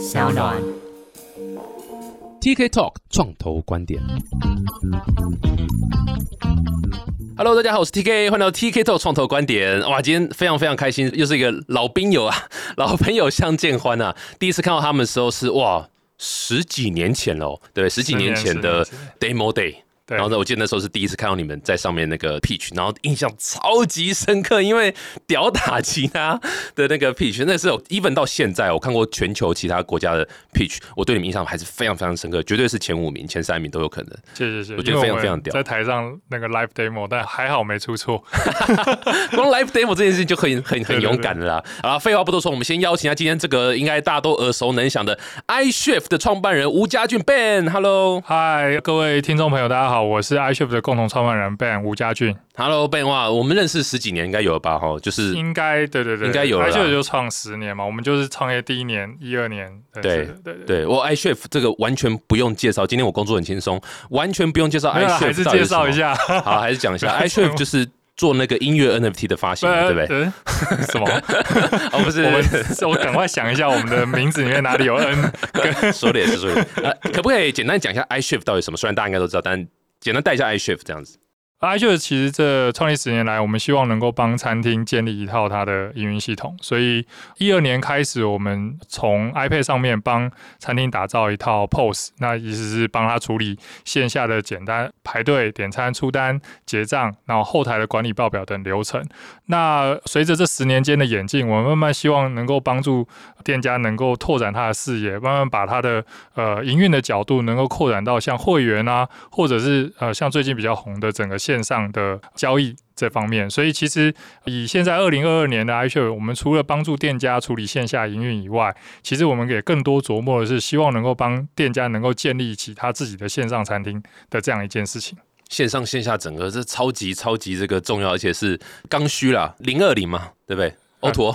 小暖。TK Talk 创投观点。Hello，大家好，我是 TK，欢迎来到 TK Talk 创投观点。哇，今天非常非常开心，又是一个老兵友啊，老朋友相见欢啊。第一次看到他们的时候是哇，十几年前喽，对，十几年前的 Demo Day。对然后呢，我记得那时候是第一次看到你们在上面那个 pitch，然后印象超级深刻，因为屌打其他的那个 pitch，那时候 even 到现在，我看过全球其他国家的 pitch，我对你们印象还是非常非常深刻，绝对是前五名、前三名都有可能。谢谢谢谢，我觉得非常非常屌在台上那个 live demo，但还好没出错。光 live demo 这件事情就很很很勇敢了啦。啊，废话不多说，我们先邀请一下今天这个应该大家都耳熟能详的 iShift 的创办人吴家俊 Ben，Hello。嗨，各位听众朋友，大家好，我是 iShift 的共同创办人 Ben 吴家俊。Hello Ben，哇，我们认识十几年应该有了吧？哈，就是应该对对对，应该有了 iShift 就创十年嘛，我们就是创业第一年一二年。对对对我 iShift 这个完全不用介绍，今天我工作很轻松，完全不用介绍 iShift 还是介绍一。下，好，还是讲一下 iShift 就是做那个音乐 NFT 的发行，对不对？什么？哦，不是，我赶快想一下，我们的名字里面哪里有 N？说的也是说的。呃，可不可以简单讲一下 iShift 到底什么？虽然大家应该都知道，但简单带一下 iShift 这样子。iShift 其实这创立十年来，我们希望能够帮餐厅建立一套它的营运系统，所以一二年开始，我们从 iPad 上面帮餐厅打造一套 POS，那意思是帮他处理线下的简单排队、点餐、出单、结账，然后后台的管理报表等流程。那随着这十年间的演进，我们慢慢希望能够帮助店家能够拓展他的视野，慢慢把他的呃营运的角度能够扩展到像会员啊，或者是呃像最近比较红的整个线上的交易这方面。所以其实以现在二零二二年的 iShow，我们除了帮助店家处理线下营运以外，其实我们也更多琢磨的是希望能够帮店家能够建立起他自己的线上餐厅的这样一件事情。线上线下整个是超级超级这个重要，而且是刚需啦，零二零嘛，对不对？欧陀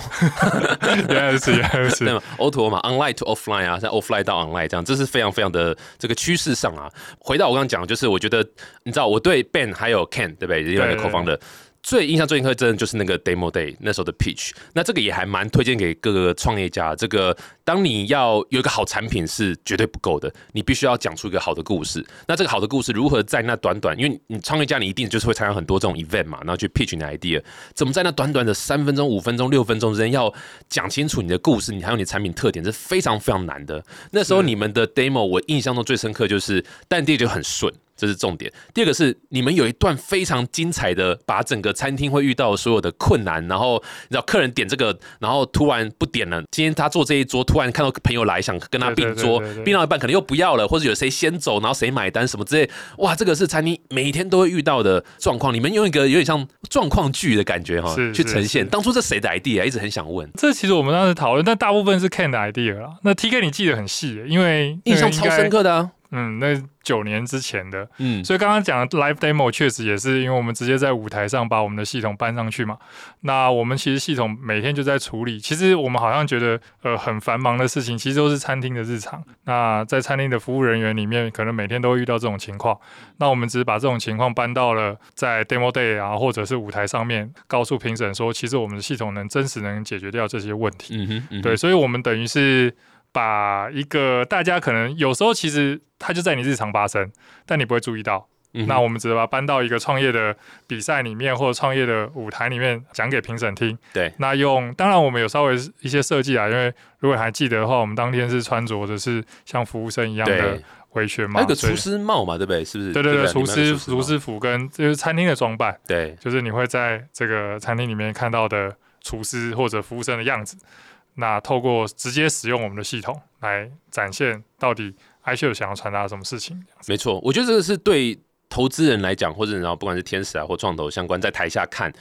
原来如此，原来如此对。吗？欧陀嘛，online to offline 啊，像 offline 到 online 这样，这是非常非常的这个趋势上啊。回到我刚刚讲的，就是我觉得你知道，我对 Ben 还有 Ken 对不对？另外一个对 co 方的。最印象最深刻，真的就是那个 demo day 那时候的 pitch。那这个也还蛮推荐给各个创业家。这个当你要有一个好产品是绝对不够的，你必须要讲出一个好的故事。那这个好的故事如何在那短短，因为你创业家你一定就是会参加很多这种 event 嘛，然后去 pitch 你的 idea，怎么在那短短的三分钟、五分钟、六分钟之间要讲清楚你的故事，你还有你的产品特点，是非常非常难的。那时候你们的 demo 我印象中最深刻就是，但第就很顺。这是重点。第二个是你们有一段非常精彩的，把整个餐厅会遇到所有的困难，然后你知道客人点这个，然后突然不点了。今天他做这一桌，突然看到朋友来，想跟他并桌并到一半可能又不要了，或者有谁先走，然后谁买单什么之类。哇，这个是餐厅每天都会遇到的状况。你们用一个有点像状况剧的感觉哈，去呈现。是当初这谁的 idea？一直很想问。这其实我们当时讨论，但大部分是 Ken 的 idea 啦。那 TK 你记得很细，因为印象超深刻的啊，嗯，那九年之前的，嗯，所以刚刚讲的 live demo 确实也是因为我们直接在舞台上把我们的系统搬上去嘛。那我们其实系统每天就在处理，其实我们好像觉得呃很繁忙的事情，其实都是餐厅的日常。那在餐厅的服务人员里面，可能每天都会遇到这种情况。那我们只是把这种情况搬到了在 demo day 啊，或者是舞台上面，告诉评审说，其实我们的系统能真实能解决掉这些问题。嗯哼，嗯哼对，，所以我们等于是把一个大家可能有时候其实它就在你日常发生，但你不会注意到。嗯那我们只是把它搬到一个创业的比赛里面，或者创业的舞台里面讲给评审听。对，那用当然我们有稍微一些设计啊，因为如果你还记得的话，我们当天是穿着的是像服务生一样的对，围裙嘛，所以还有个厨师帽嘛，对不对？是不是？对对对，厨师厨师服跟就是餐厅的装扮，对，就是你会在这个餐厅里面看到的厨师或者服务生的样子。那透过直接使用我们的系统来展现到底 iShow 想要传达什么事情。没错，我觉得这个是对投资人来讲，或者然后不管是天使啊或创投相关，在台下看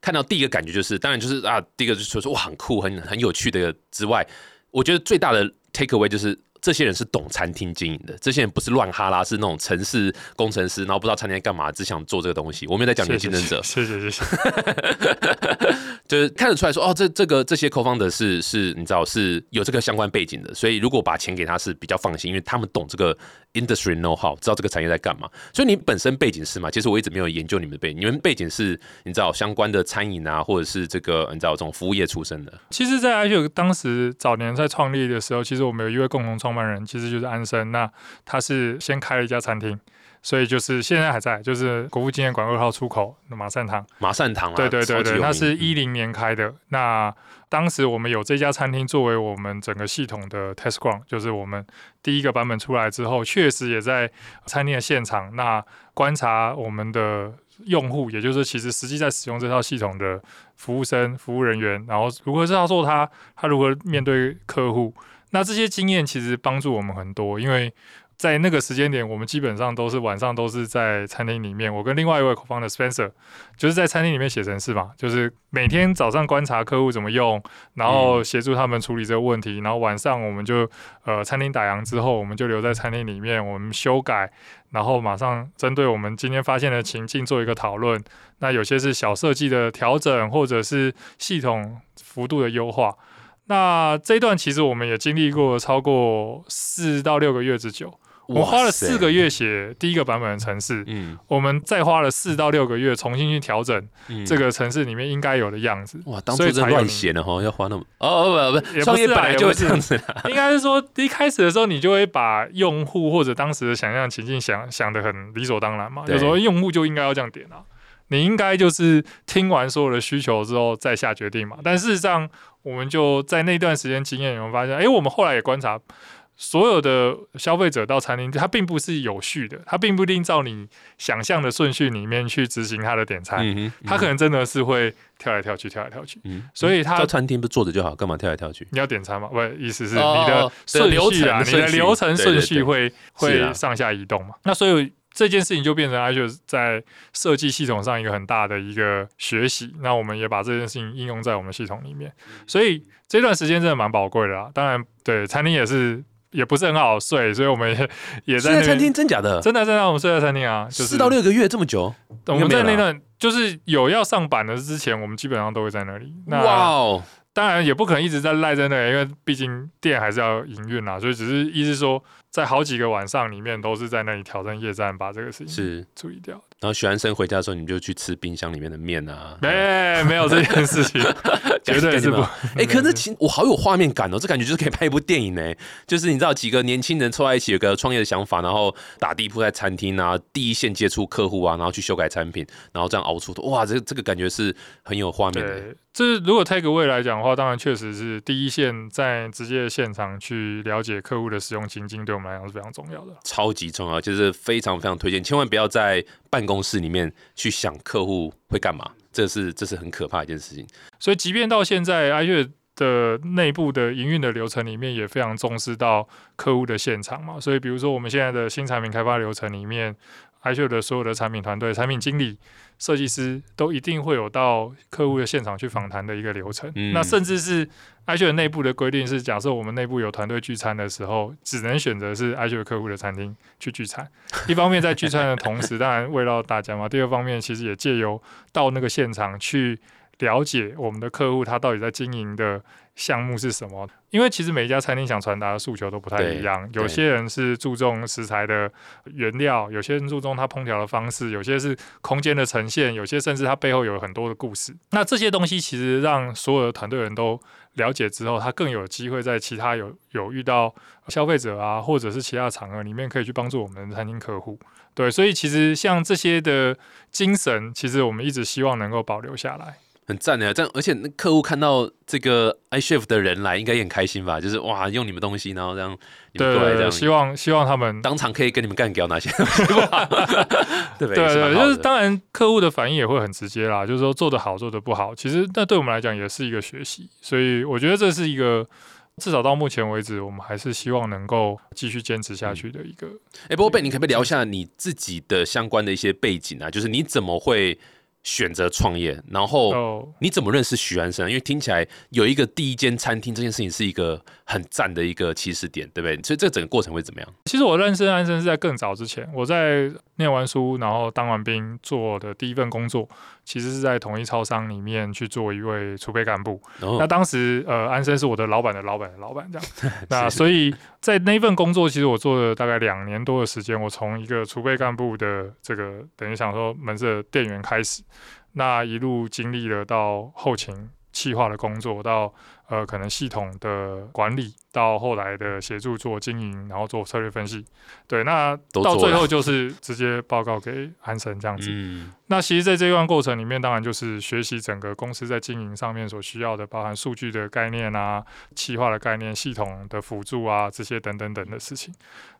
看到第一个感觉就是，当然就是啊，第一个就是说哇很酷、很很有趣的之外，我觉得最大的 take away 就是这些人是懂餐厅经营的，这些人不是乱哈拉，是那种城市工程师，然后不知道餐厅在干嘛，只想做这个东西。我们在讲你的竞争者，谢谢谢谢。就是看得出来说，哦，这这个这些 co-founder 是是，你知道是有这个相关背景的，所以如果把钱给他是比较放心，因为他们懂这个 industry know how，知道这个产业在干嘛。所以你本身背景是嘛？其实我一直没有研究你们的背景，你们背景是你知道相关的餐饮啊，或者是这个你知道这种服务业出身的。其实，在 i 秀当时早年在创立的时候，其实我们有一位共同创办人，其实就是安生。那他是先开了一家餐厅。所以就是现在还在，就是国父纪念馆二号出口的马善堂。马善堂啊，对对对对，那是一零年开的。那当时我们有这家餐厅作为我们整个系统的 test ground，就是我们第一个版本出来之后，确实也在餐厅的现场，那观察我们的用户，也就是其实实际在使用这套系统的服务生、服务人员，然后如何操作他，他如何面对客户，那这些经验其实帮助我们很多，因为。在那个时间点，我们基本上都是晚上都是在餐厅里面。我跟另外一位 co-founder Spencer 就是在餐厅里面写程式嘛，就是每天早上观察客户怎么用，然后协助他们处理这个问题。然后晚上我们就呃餐厅打烊之后，我们就留在餐厅里面，我们修改，然后马上针对我们今天发现的情境做一个讨论。那有些是小设计的调整，或者是系统幅度的优化。那这一段其实我们也经历过超过四到六个月之久。我花了四个月写第一个版本的城市，嗯，我们再花了四到六个月重新去调整这个城市里面应该有的样子。哇，当初在乱写的哈，要花那么 哦哦不不，创业本来就这样子。应该是说一开始的时候，你就会把用户或者当时的想象情境想想的很理所当然嘛，有时候用户就应该要这样点啊，你应该就是听完所有的需求之后再下决定嘛。但事实上，我们就在那段时间经验，有发现，哎，我们后来也观察。所有的消费者到餐厅，它并不是有序的，它并不一定照你想象的顺序里面去执行它的点餐，它可能真的是会跳来跳去，跳来跳去。所以它到餐厅不坐着就好，干嘛跳来跳去？你要点餐吗？不，意思是你的顺序啊，你的流程顺序会会上下移动嘛？那所以这件事情就变成 Azure 在设计系统上一个很大的一个学习。那我们也把这件事情应用在我们系统里面，所以这段时间真的蛮宝贵的啊。当然，对餐厅也是。也不是很好睡，所以我们也 也在餐厅，真假的？真的真的，我们睡在餐厅啊，四到六个月这么久。我们在那段就是有要上板的之前，我们基本上都会在那里。哇哦！当然也不可能一直在赖在那里，因为毕竟店还是要营运啦，所以只是意思说，在好几个晚上里面都是在那里挑战夜战，把这个事情是处理掉。然后许安生回家的时候，你就去吃冰箱里面的面啊？没，没有这件事情，绝对是不。哎，可是其我好有画面感哦，这感觉就是可以拍一部电影呢。就是你知道几个年轻人凑在一起，有个创业的想法，然后打地铺在餐厅啊，第一线接触客户啊，然后去修改产品，然后这样熬出的。哇，这这个感觉是很有画面的。这如果 take away 来讲的话，当然确实是第一线在直接现场去了解客户的使用情境，对我们来讲是非常重要的。超级重要，就是非常非常推荐，千万不要在办公。公司里面去想客户会干嘛，这是这是很可怕一件事情。所以，即便到现在，爱乐的内部的营运的流程里面也非常重视到客户的现场嘛。所以，比如说我们现在的新产品开发流程里面，爱乐的所有的产品团队、产品经理。设计师都一定会有到客户的现场去访谈的一个流程。那甚至是 Azure 内部的规定是，假设我们内部有团队聚餐的时候，只能选择是 Azure 客户的餐厅去聚餐。一方面在聚餐的同时，当然为了大家嘛；第二方面，其实也借由到那个现场去了解我们的客户他到底在经营的。项目是什么？因为其实每一家餐厅想传达的诉求都不太一样。有些人是注重食材的原料，有些人注重它烹调的方式，有些是空间的呈现，有些甚至它背后有很多的故事。那这些东西其实让所有的团队人都了解之后，他更有机会在其他有有遇到消费者啊，或者是其他场合里面可以去帮助我们的餐厅客户。对，所以其实像这些的精神，其实我们一直希望能够保留下来。很赞的，这样而且那客户看到这个 iChef 的人来，应该也很开心吧？就是哇，用你们东西，然后这样你们过来这样，希望希望他们当场可以跟你们干掉那些，对 对对，就是当然客户的反应也会很直接啦，就是说做的好，做的不好，其实那对我们来讲也是一个学习，所以我觉得这是一个至少到目前为止，我们还是希望能够继续坚持下去的一个。哎，不过贝，你可不可以聊一下你自己的相关的一些背景啊？就是你怎么会？选择创业，然后哦，你怎么认识许安生？因为听起来有一个第一间餐厅这件事情是一个很赞的一个起始点，对不对？所以这整个过程会怎么样？其实我认识安生是在更早之前，我在念完书，然后当完兵做的第一份工作，其实是在统一超商里面去做一位储备干部。那当时呃，安生是我的老板的老板的老板这样。那所以在那份工作，其实我做了大概两年多的时间。我从一个储备干部的这个等于想说门市的店员开始，那一路经历了到后勤企划的工作，到呃可能系统的管理，到后来的协助做经营，然后做策略分析。对，那到最后就是直接报告给安神这样子。嗯，那其实，在这段过程里面，当然就是学习整个公司在经营上面所需要的，包含数据的概念啊、企划的概念、系统的辅助啊，这些等等等的事情。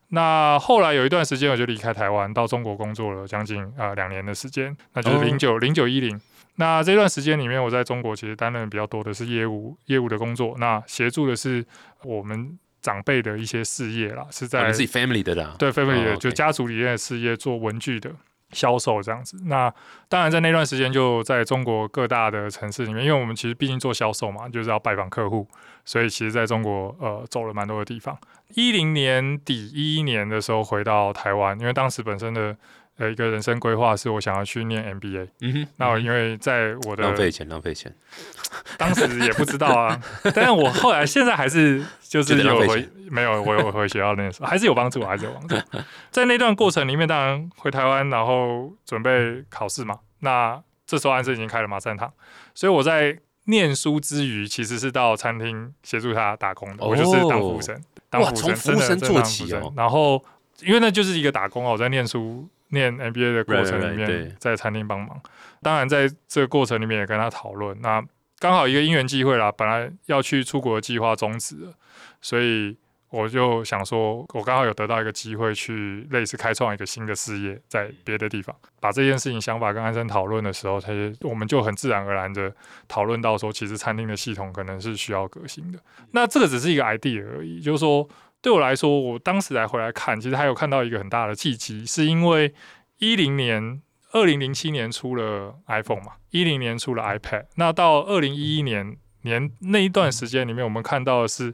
那后来有一段时间，我就离开台湾，到中国工作了将近啊两年的时间，那就是哦零九零九一零。那这段时间里面，我在中国其实担任比较多的是业务业务的工作，那协助的是我们长辈的一些事业啦，是在们自己 family 的啦，对 family 的、哦就家族里面的事业做文具的销售这样子。那当然在那段时间就在中国各大的城市里面，因为我们其实毕竟做销售嘛，就是要拜访客户，所以其实在中国呃走了蛮多的地方。一零年底一一年的时候回到台湾，因为当时本身的呃一个人生规划是我想要去念 MBA。嗯哼，那我因为在我的浪费钱，浪费钱，当时也不知道啊，但是我后来现在还是就是有回没有我有回学校那时候还是有帮助，还是有帮助。在那段过程里面，当然回台湾，然后准备考试嘛。那这时候安生已经开了马善堂，所以我在念书之余，其实是到餐厅协助他打工的。哦我就是当服务生，当哇服务生，从服务生真的真的做起当服务生哦然后因为那就是一个打工啊，我在念书。念 MBA 的过程里面，在餐厅帮忙。当然，在这个过程里面也跟他讨论。那刚好一个因缘机会啦，本来要去出国的计划终止了，所以我就想说，我刚好有得到一个机会去类似开创一个新的事业，在别的地方把这件事情想法跟安生讨论的时候，他就我们就很自然而然的讨论到说，其实餐厅的系统可能是需要革新的。那这个只是一个 idea 而已，就是说对我来说，我当时来回来看，其实还有看到一个很大的契机，是因为一零年。二零零七年出了 iPhone 嘛，一零年出了 iPad，那到二零一一年年那一段时间里面，我们看到的是，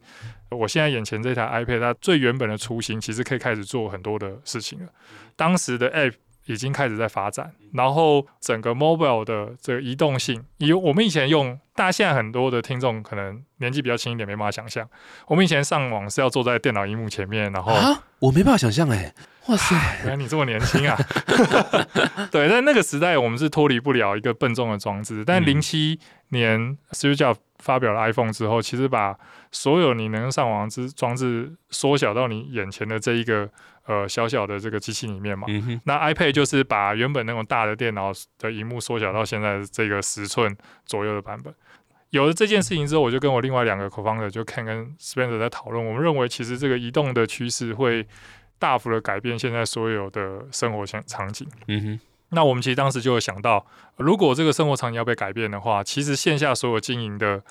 我现在眼前这台 iPad 它最原本的雏形，其实可以开始做很多的事情了。当时的 App 已经开始在发展，然后整个 mobile 的这个移动性，以我们以前用，大家现在很多的听众可能年纪比较轻一点，没办法想象，我们以前上网是要坐在电脑荧幕前面，然后啊，我没办法想象哎，哇塞，原来你这么年轻啊！对，在那个时代，我们是脱离不了一个笨重的装置。但嗯。零七年 Steve Jobs 发表了 iPhone 之后，其实把所有你能上网之装置缩小到你眼前的这一个呃小小的这个机器里面嘛。嗯，那 iPad 就是把原本那种大的电脑的荧幕缩小到现在这个十寸左右的版本。有了这件事情之后，我就跟我另外两个 co-founder 就 Ken 跟 Spencer 在讨论，我们认为其实这个移动的趋势会大幅的改变现在所有的生活场场景。嗯哼，那我们其实当时就有想到，如果这个生活场景要被改变的话，其实线下所有经营的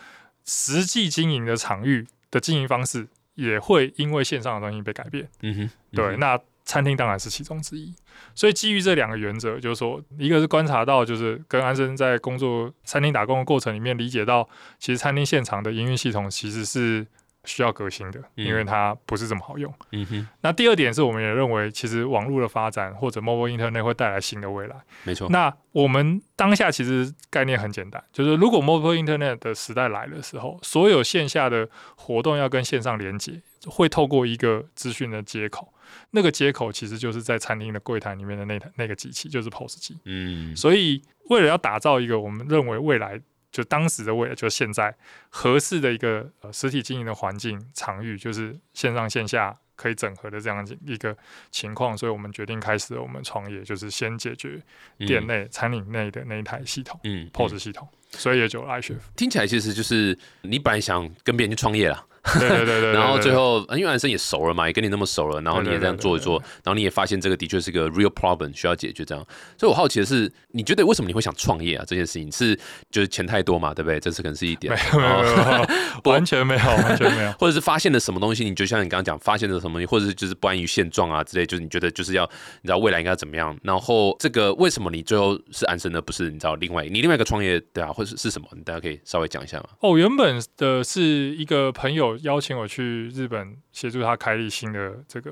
实际经营的场域的经营方式，也会因为线上的东西被改变。嗯哼，对，嗯哼那餐厅当然是其中之一。所以基于这两个原则，就是说，一个是观察到，就是跟安生在工作餐厅打工的过程里面，理解到其实餐厅现场的营运系统其实是需要革新的，嗯因为它不是这么好用。嗯哼，那第二点是我们也认为，其实网络的发展或者 mobile internet 会带来新的未来。没错，那我们当下其实概念很简单，就是如果 mobile internet 的时代来的时候，所有线下的活动要跟线上连接，会透过一个资讯的接口。那个接口其实就是在餐厅的柜台里面的那台那个机器，就是 POS 机。嗯，所以为了要打造一个我们认为未来就当时的未来，就现在合适的一个呃实体经营的环境场域，就是线上线下可以整合的这样一个情况，所以我们决定开始我们创业，就是先解决店内、餐饮内的那一台系统、嗯，嗯 POS 系统，所以也就有 iChef。听起来其实就是你本来想跟别人去创业啦，对对对对，然后最后因为安生也熟了嘛，也跟你那么熟了，然后你也这样做一做，然后你也发现这个的确是个 real problem 需要解决这样。所以我好奇的是，你觉得为什么你会想创业啊？这件事情是就是钱太多嘛，对不对？这是可能是一点，没有没有完全没有 完全没有。或者是发现了什么东西，你就像你刚刚讲，发现了什么东西，或者是就是不安于现状啊之类，就是你觉得就是要你知道未来应该怎么样，然后这个为什么你最后是安生的，不是你知道另外你另外一个创业对啊，或者是是什么？大家可以稍微讲一下吗？哦，原本的是一个朋友邀请我去日本协助他开立新的这个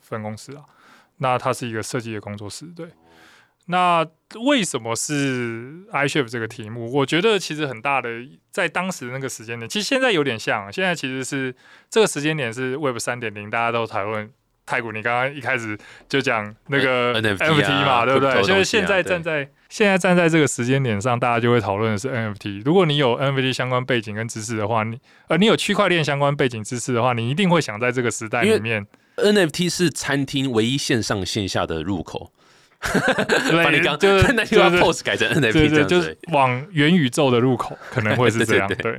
分公司啊，那他是一个设计的工作室，对。那为什么是 iShift 这个题目？我觉得其实很大的，在当时那个时间点，其实现在有点像，现在其实是这个时间点是 Web 三点零，大家都讨论太古。你刚刚一开始就讲那个 NFT 嘛，对不对？就是现在站站在现在站在这个时间点上，大家就会讨论的是 NFT。如果你有 NFT 相关背景跟知识的话，你呃你有区块链相关背景知识的话，你一定会想在这个时代里面，NFT 是餐厅唯一线上线下的入口。把你刚就是 那句话 pose 改成 NFT，对对，就是往元宇宙的入口可能会是 这样。对，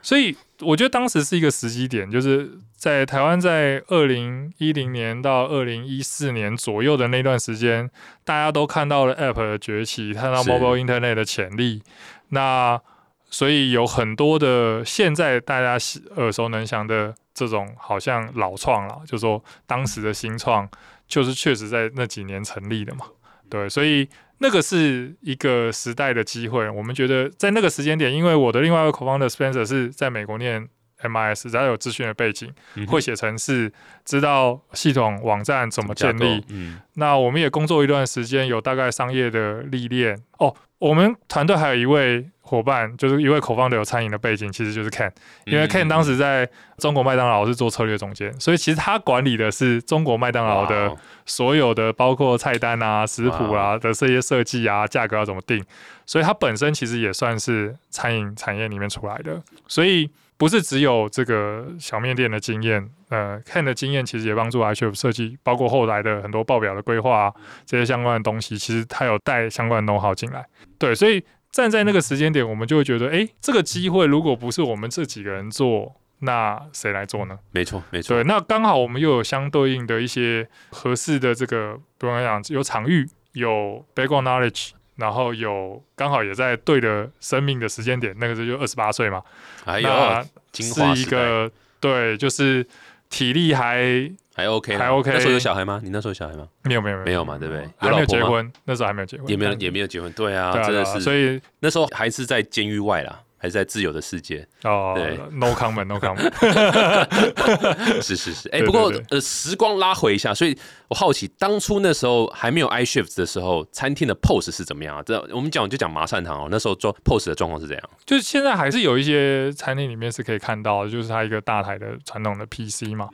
所以我觉得当时是一个时机点，就是在台湾在二零一零年到二零一四年左右的那段时间，大家都看到了 App 的崛起，看到 Mobile Internet 的潜力。那所以有很多的现在大家耳熟能详的这种，好像老创了，就说当时的新创，就是确实在那几年成立的嘛。对，所以那个是一个时代的机会。我们觉得在那个时间点，因为我的另外一个 co-founder Spencer 是在美国念 MIS，只要有资讯的背景，会写程式，知道系统网站怎么建立。嗯，那我们也工作一段时间，有大概商业的历练。哦，我们团队还有一位。伙伴就是一位口方的有餐饮的背景，其实就是 Ken，因为 Ken 当时在中国麦当劳是做策略总监，所以其实他管理的是中国麦当劳的所有的，包括菜单啊、食谱啊的这些设计啊、价格要怎么定，所以他本身其实也算是餐饮产业里面出来的，所以不是只有这个小面店的经验，呃，Ken 的经验其实也帮助 iChef 设计，包括后来的很多报表的规划这些相关的东西，其实他有带相关的 know how 进来，对，所以。站在那个时间点，我们就会觉得，哎，这个机会如果不是我们这几个人做，那谁来做呢？没错，没错。对，那刚好我们又有相对应的一些合适的这个，比方讲有场域，有 background knowledge，然后有刚好也在对的生命的时间点，那个时候就二十八岁嘛，还有是一个对，就是体力还。还 OK，还 OK。那时候有小孩吗？你那时候有小孩吗？没有，没有，没有嘛，对不对？还没有结婚，那时候还没有结婚，也没有，也没有结婚。对啊，真的是。所以那时候还是在监狱外啦。还是在自由的世界哦，对，no comment，no comment，是是是，哎，不过呃，时光拉回一下，所以我好奇，当初那时候还没有 iShift 的时候，餐厅的 pose 是怎么样啊？这我们讲就讲麻善堂哦，那时候做 pose 的状况是怎样？就是现在还是有一些餐厅里面是可以看到，就是它一个大台的传统的 PC 嘛。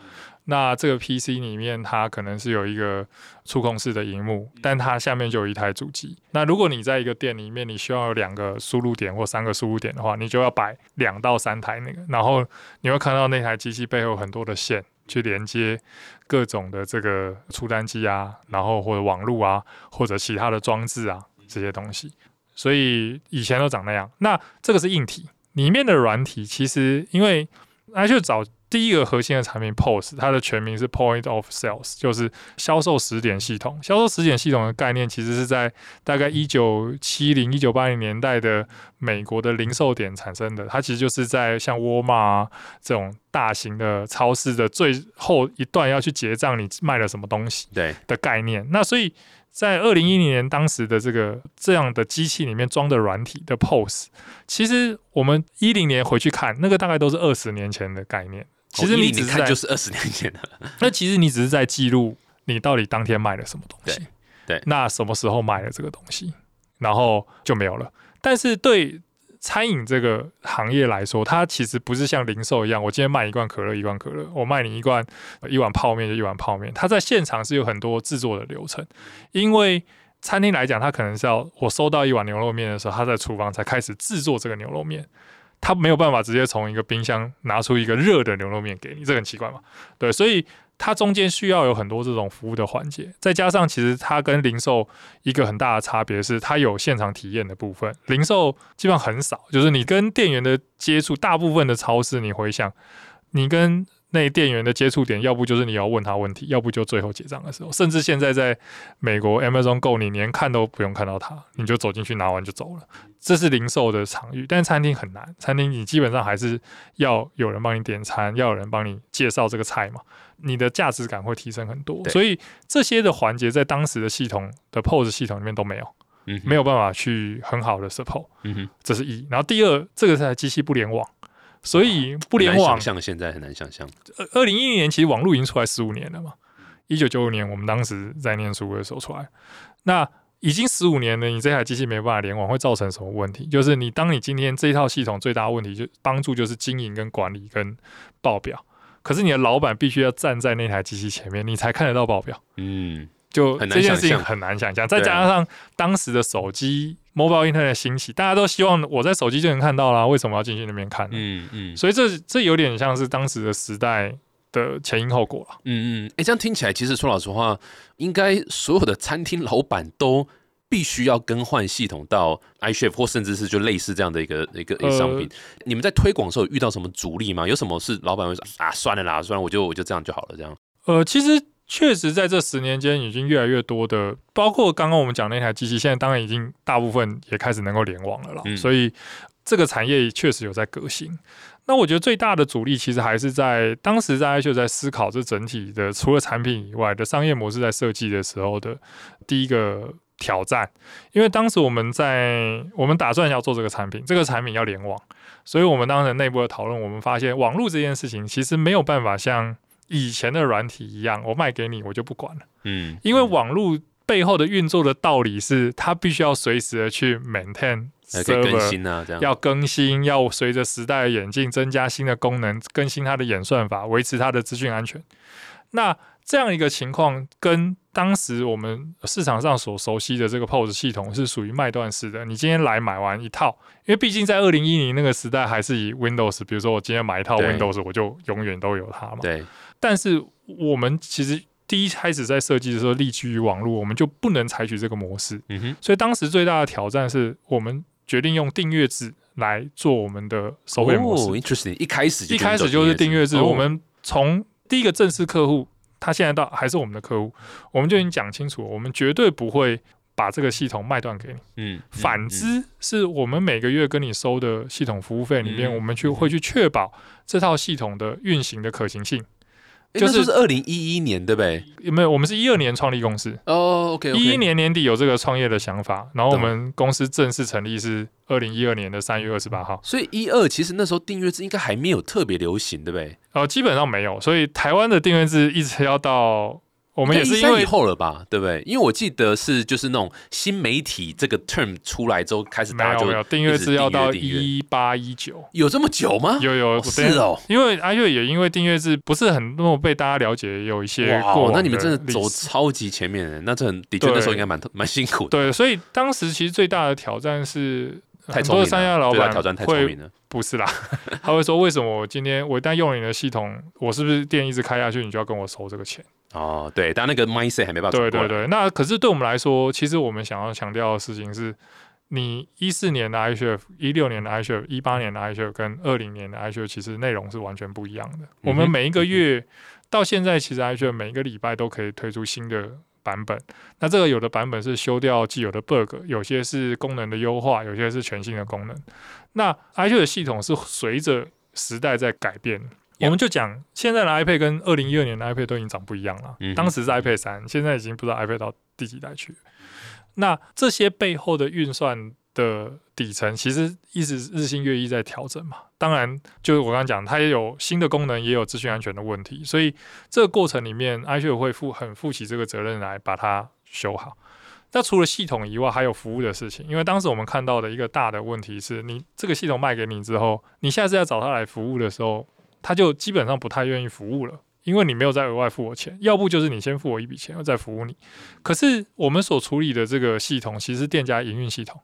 那这个 PC 里面，它可能是有一个触控式的荧幕，但它下面就有一台主机。那如果你在一个店里面，你需要有两个输入点或三个输入点的话，你就要摆两到三台那个。然后你会看到那台机器背后很多的线去连接各种的这个出单机啊，然后或者网络啊，或者其他的装置啊这些东西。所以以前都长那样。那这个是硬体，里面的软体其实因为那就找。第一个核心的产品 POS，它的全名是 Point of Sales，就是销售时点系统。销售时点系统的概念，其实是在大概一九七零、一九八零年代的美国的零售点产生的。它其实就是在像沃尔玛这种大型的超市的最后一段要去结账，你卖了什么东西？对的概念。那所以在二零一零年当时的这个这样的机器里面装的软体的 POS，其实我们一零年回去看，那个大概都是二十年前的概念。其实你只看就是二十年前的，那其实你只是在记录你到底当天卖了什么东西，对，那什么时候卖了这个东西，然后就没有了。但是对餐饮这个行业来说，它其实不是像零售一样，我今天卖一罐可乐一罐可乐，我卖你一罐一碗泡面就一碗泡面。它在现场是有很多制作的流程，因为餐厅来讲，它可能是要我收到一碗牛肉面的时候，他在厨房才开始制作这个牛肉面。他没有办法直接从一个冰箱拿出一个热的牛肉面给你，这很奇怪嘛？对，所以它中间需要有很多这种服务的环节，再加上其实它跟零售一个很大的差别是，它有现场体验的部分，零售基本上很少，就是你跟店员的接触，大部分的超市你回想，你跟那店员的接触点，要不就是你要问他问题，要不就最后结账的时候。甚至现在在美国 Amazon Go，你连看都不用看到他，你就走进去拿完就走了。这是零售的场域，但是餐厅很难。餐厅你基本上还是要有人帮你点餐，要有人帮你介绍这个菜嘛，你的价值感会提升很多。所以这些的环节在当时的系统的 POS 系统里面都没有，嗯没有办法去很好的 support。嗯哼，这是一。然后第二，这个是机器不联网，所以不联网想。象现在很难想象。二二零一零年其实网络已经出来十五年了嘛，一九九五年我们当时在念书的时候出来，那已经十五年了，你这台机器没办法联网，会造成什么问题？就是你当你今天这一套系统最大的问题就帮助就是经营跟管理跟报表，可是你的老板必须要站在那台机器前面，你才看得到报表。嗯，就这件事情很难想象，再加上当时的手机 mobile internet 兴起，大家都希望我在手机就能看到啦，为什么要进去那边看呢？嗯嗯所以这这有点像是当时的时代的前因后果了。嗯嗯，哎，这样听起来，其实说老实话，应该所有的餐厅老板都必须要更换系统到 iChef 或甚至是就类似这样的一个一个商品。你们在推广的时候遇到什么阻力吗？有什么是老板会说啊，算了啦，算了，我就我就这样就好了，这样。呃，其实确实在这十年间，已经越来越多的，包括刚刚我们讲那台机器，现在当然已经大部分也开始能够联网了啦。嗯所以这个产业确实有在革新。那我觉得最大的阻力其实还是在当时大家就在思考这整体的除了产品以外的商业模式在设计的时候的第一个挑战，因为当时我们在我们打算要做这个产品，这个产品要联网，所以我们当时内部的讨论，我们发现网络这件事情其实没有办法像以前的软体一样，我卖给你我就不管了，嗯，因为网络背后的运作的道理是，它必须要随时的去 maintain 更新啊，这样。要更新，要随着时代的演进增加新的功能，更新它的演算法，维持它的资讯安全。那这样一个情况，跟当时我们市场上所熟悉的这个 POS 系统是属于卖断式的。你今天来买完一套，因为毕竟在二零一零那个时代，还是以 Windows，比如说我今天买一套 Windows，我就永远都有它嘛。对，但是我们其实第一开始在设计的时候，立基于网络，我们就不能采取这个模式。嗯哼，所以当时最大的挑战是我们决定用订阅制来做我们的收费模式。哦，interesting，一开始就一开始就是订阅制，哦我们从第一个正式客户，他现在到还是我们的客户，我们就已经讲清楚，我们绝对不会把这个系统卖断给你。嗯，嗯反之，是我们每个月跟你收的系统服务费里面，嗯我们去会去确保这套系统的运行的可行性。诶就是二零一一年，对不对？有没有？我们是一二年创立公司，哦，OK，一一年年底有这个创业的想法，然后我们公司正式成立是二零一二年的三月二十八号。所以一二其实那时候订阅制应该还没有特别流行，对不对？呃，基本上没有，所以台湾的订阅制一直要到我们也是因13以为后了吧，对不对？因为我记得是就是那种新媒体这个 term 出来之后开始大家就没有没有订阅制要到一八一九，有这么久吗？有有哦是哦，因为阿月也因为订阅制不是很那么被大家了解，有一些哇那你们真的走超级前面的，那这很的确那时候应该蛮蛮辛苦的，对，所以当时其实最大的挑战是。太聪明很多商家，老板挑战太聪会明了。不是啦，他会说为什么我今天我一旦用了你的系统，我是不是店一直开下去，你就要跟我收这个钱？哦，对，但那个 mindset 还没办法对。对对，那可是对我们来说，其实我们想要强调的事情是，你一四年的 iChef、一六年的 iChef、一八年的 iChef 跟二零年的 iChef 其实内容是完全不一样的。我们每一个月到现在，其实 iChef 每一个礼拜都可以推出新的版本。那这个有的版本是修掉既有的 bug，有些是功能的优化，有些是全新的功能。那 iChef 的系统是随着时代在改变。我们就讲现在的 iPad 跟二零一二年的 iPad 都已经长不一样了。嗯当时是 iPad 三，现在已经不知道 iPad 到第几代去了。那这些背后的运算的底层，其实一直日新月异在调整嘛。当然，就是我刚刚讲，它也有新的功能，也有资讯安全的问题，所以这个过程里面，iShare 会负很负起这个责任来把它修好。那除了系统以外，还有服务的事情。因为当时我们看到的一个大的问题是，你这个系统卖给你之后，你下次要找他来服务的时候，他就基本上不太愿意服务了。因为你没有再额外付我钱，要不就是你先付我一笔钱，我再服务你。可是我们所处理的这个系统，其实店家营运系统。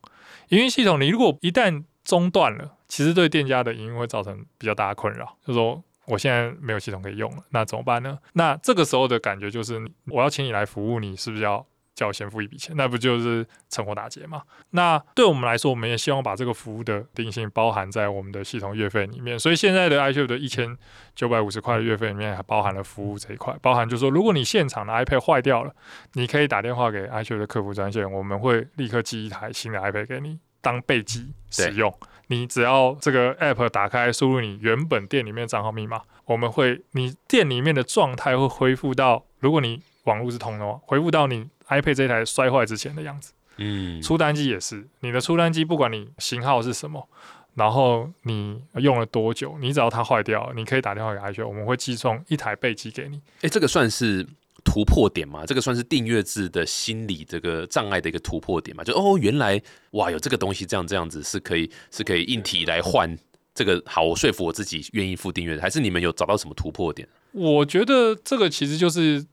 营运系统，你如果一旦中断了，其实对店家的营运会造成比较大的困扰。就说我现在没有系统可以用了，那怎么办呢？那这个时候的感觉就是，我要请你来服务，你是不是要叫我先付一笔钱，那不就是趁火打劫吗？那对我们来说，我们也希望把这个服务的定性包含在我们的系统月费里面。所以现在的 iShield 的一千九百五十块的月费里面，还包含了服务这一块，包含就是说，如果你现场的 iPad 坏掉了，你可以打电话给 iShield 的客服专线，我们会立刻寄一台新的 iPad 给你当备机使用。你只要这个 App 打开，输入你原本店里面账号密码，我们会你店里面的状态会恢复到，如果你网络是通的话，恢复到你 iPad 这台摔坏之前的样子。嗯，出单机也是，你的出单机不管你型号是什么，然后你用了多久，你只要它坏掉，你可以打电话给 iPad，我们会寄送一台备机给你。哎，这个算是。突破点嘛，这个算是订阅制的心理这个障碍的一个突破点嘛？就哦，原来哇，有这个东西这样这样子是可以是可以硬体来换这个好，我说服我自己愿意付订阅的，还是你们有找到什么突破点？我觉得这个其实就是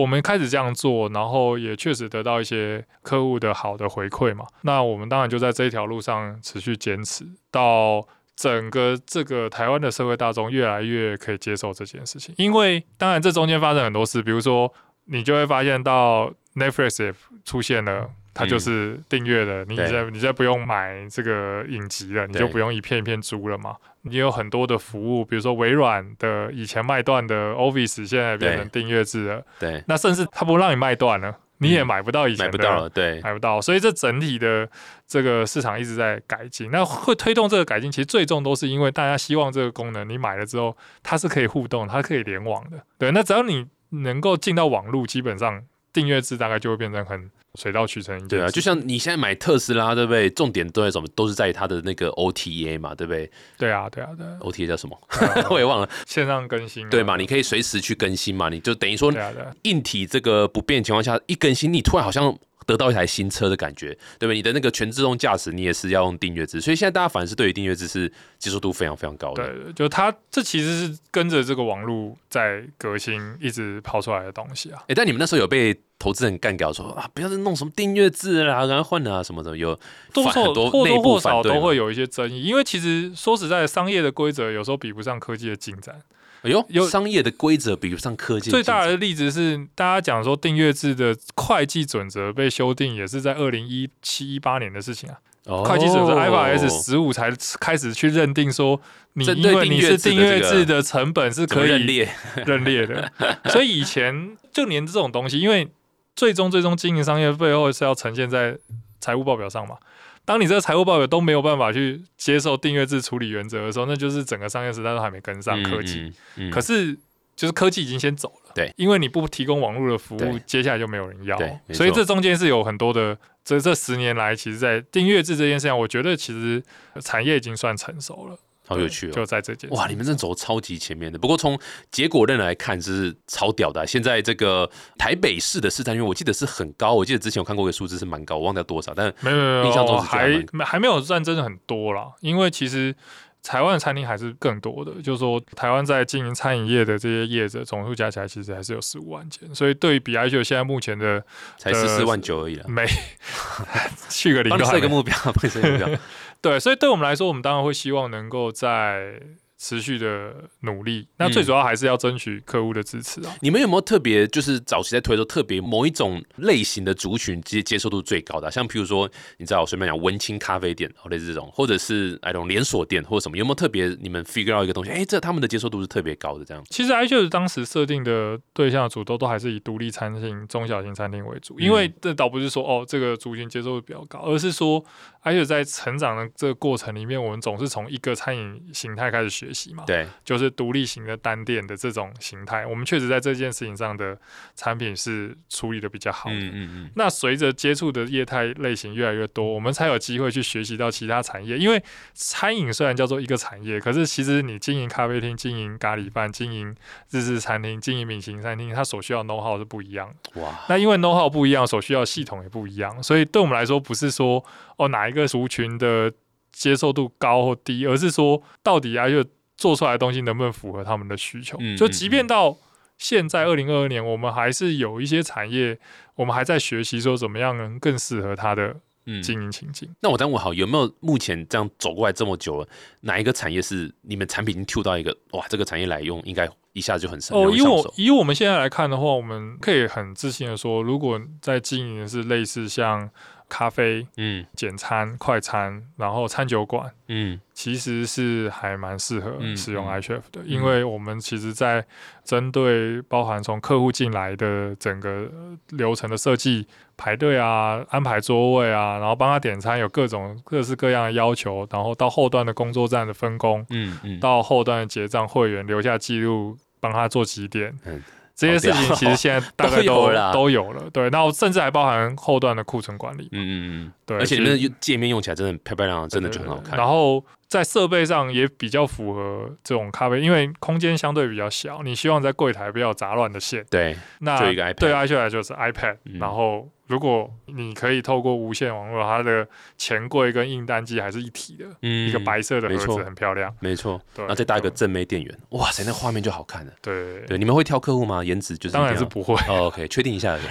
我们开始这样做，然后也确实得到一些客户的好的回馈嘛。那我们当然就在这一条路上持续坚持，到整个这个台湾的社会大众越来越可以接受这件事情。因为当然这中间发生很多事，比如说。你就会发现到 Netflix 出现了，它就是订阅的，你再你再不用买这个影集了，你就不用一片一片租了嘛。你有很多的服务，比如说微软的以前卖断的 Office，现在变成订阅制了。对，那甚至它不让你卖断了，你也买不到以前的，买不到了，对，买不到。所以这整体的这个市场一直在改进。那会推动这个改进，其实最终都是因为大家希望这个功能，你买了之后它是可以互动，它可以联网的。对，那只要你。能够进到网络，基本上订阅制大概就会变成很水到渠成。对啊，就像你现在买特斯拉，对不对？重点都在什么？都是在它的那个 OTA 嘛，对不对？对啊，对啊，对。OTA 叫什么？我也忘了。线上更新。对嘛？你可以随时去更新嘛？你就等于说，硬体这个不变情况下，一更新，你突然好像。得到一台新车的感觉，对不对？你的那个全自动驾驶，你也是要用订阅制，所以现在大家反而是对于订阅制是接受度非常非常高的。对，就它这其实是跟着这个网络在革新，一直跑出来的东西啊。哎，但你们那时候有被投资人干掉说啊，不要再弄什么订阅制啦，然后换啊什么的，有多少多或多或少都会有一些争议，因为其实说实在，商业的规则有时候比不上科技的进展。有有商业的规则比不上科技。最大的例子是，大家讲说订阅制的会计准则被修订，也是在二零一七一八年的事情啊。会计准则 IFRS 十五才开始去认定说，你因为你是订阅制的成本是可以认列 认列的。所以以前就连这种东西，因为最终最终经营商业背后是要呈现在财务报表上嘛。当你这个财务报表都没有办法去接受订阅制处理原则的时候，那就是整个商业时代都还没跟上科技。可是，就是科技已经先走了。对，因为你不提供网络的服务，接下来就没有人要。所以这中间是有很多的。这这十年来，其实，在订阅制这件事上，我觉得其实产业已经算成熟了。好有趣哦！就在这件哇，你们这走超级前面的。不过从结果论来看，是超屌的。现在这个台北市的市占率，我记得是很高。我记得之前有看过一个数字是蛮高，我忘掉多少，但没有没有，印象中还还没有算真的很多了。因为其实台湾的餐厅还是更多的，就是说台湾在经营餐饮业的这些业者总数加起来，其实还是有十五万间。所以对于比 I 九现在目前的才十四万九而已了，没 去个零，设一个目标，设一个目标。对，所以对我们来说，我们当然会希望能够在。持续的努力，那最主要还是要争取客户的支持啊！你们有没有特别就是早期在推的时候，特别某一种类型的族群接接受度最高的？像譬如说，你知道我随便讲文青咖啡店，类似这种，或者是那种连锁店或者什么，有没有特别你们 figure out 一个东西？哎，这他们的接受度是特别高的这样。其实 i 就是当时设定的对象主都都还是以独立餐厅、中小型餐厅为主，因为这倒不是说哦这个族群接受度比较高，而是说 i 且在成长的这个过程里面，我们总是从一个餐饮形态开始学习嘛。对。就是独立型的单店的这种形态，我们确实在这件事情上的产品是处理的比较好的。嗯嗯嗯。那随着接触的业态类型越来越多，我们才有机会去学习到其他产业。因为餐饮虽然叫做一个产业，可是其实你经营咖啡厅、经营咖喱饭、经营日式餐厅、经营米其林餐厅，它所需要 know how 是不一样的。哇！那因为 know how 不一样，所需要系统也不一样，所以对我们来说，不是说哦哪一个族群的接受度高或低，而是说到底啊就。做出来的东西能不能符合他们的需求？就即便到现在二零二二年，我们还是有一些产业，我们还在学习说怎么样能更适合它的嗯经营情境。那我再问好，有没有目前这样走过来这么久了，哪一个产业是你们产品已经 Q 到一个哇，这个产业来用应该一下子就很深哦，以我以我们现在来看的话，我们可以很自信的说，如果在经营的是类似像咖啡、嗯。简餐、快餐，然后餐酒馆，嗯。其实是还蛮适合嗯使用嗯。iChef 的，因为我们其实在针对包含从客户进来的整个呃流程的设计、排队啊、安排座位啊，然后帮他点餐，有各种各式各样的要求，然后到后端的工作站的分工，嗯嗯，到后端的结账，会员留下记录，帮他做几点。嗯这些事情其实现在大概都 有都有了，对，那甚至还包含后端的库存管理，嗯嗯嗯，对，而且你其实们的界面用起来真的漂漂亮亮，真的就很好看。然后在设备上也比较符合这种咖啡，因为空间相对比较小，你希望在柜台不要有杂乱的线。对，那对 iPad 来就是 iPad，、嗯。然后如果你可以透过无线网络，它的钱柜跟印单机还是一体的，嗯一个白色的盒没错子很漂亮。没错，对，然后再搭一个对正妹电源，哇塞，那画面就好看了。对对，你们会挑客户吗？颜值就是当然是不会。哦 OK，确定一下。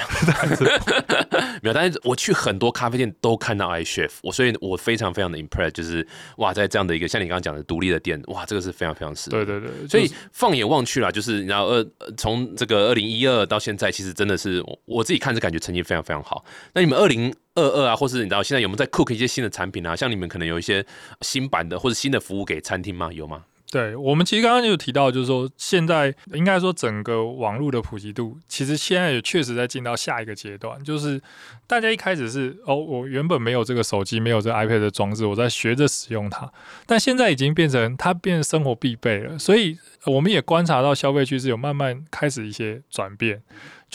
没有，但是我去很多咖啡店都看到 iChef，我所以我非常非常的 impressed，就是哇，在这样的一个像你刚刚讲的独立的店，哇，这个是非常非常适合。对对对，所以放眼望去啦，就是你知道，二呃从这个二零一二到现在，其实真的是我我自己看是感觉成绩非常非常好。那你们二零二二啊，或是你知道现在有没有在 cook 一些新的产品啊？像你们可能有一些新版的或者新的服务给餐厅吗？有吗？对我们其实刚刚就有提到，就是说现在应该说整个网络的普及度，其实现在也确实在进到下一个阶段，就是大家一开始是哦，我原本没有这个手机，没有这 iPad 的装置，我在学着使用它，但现在已经变成它变成生活必备了，所以我们也观察到消费趋势有慢慢开始一些转变。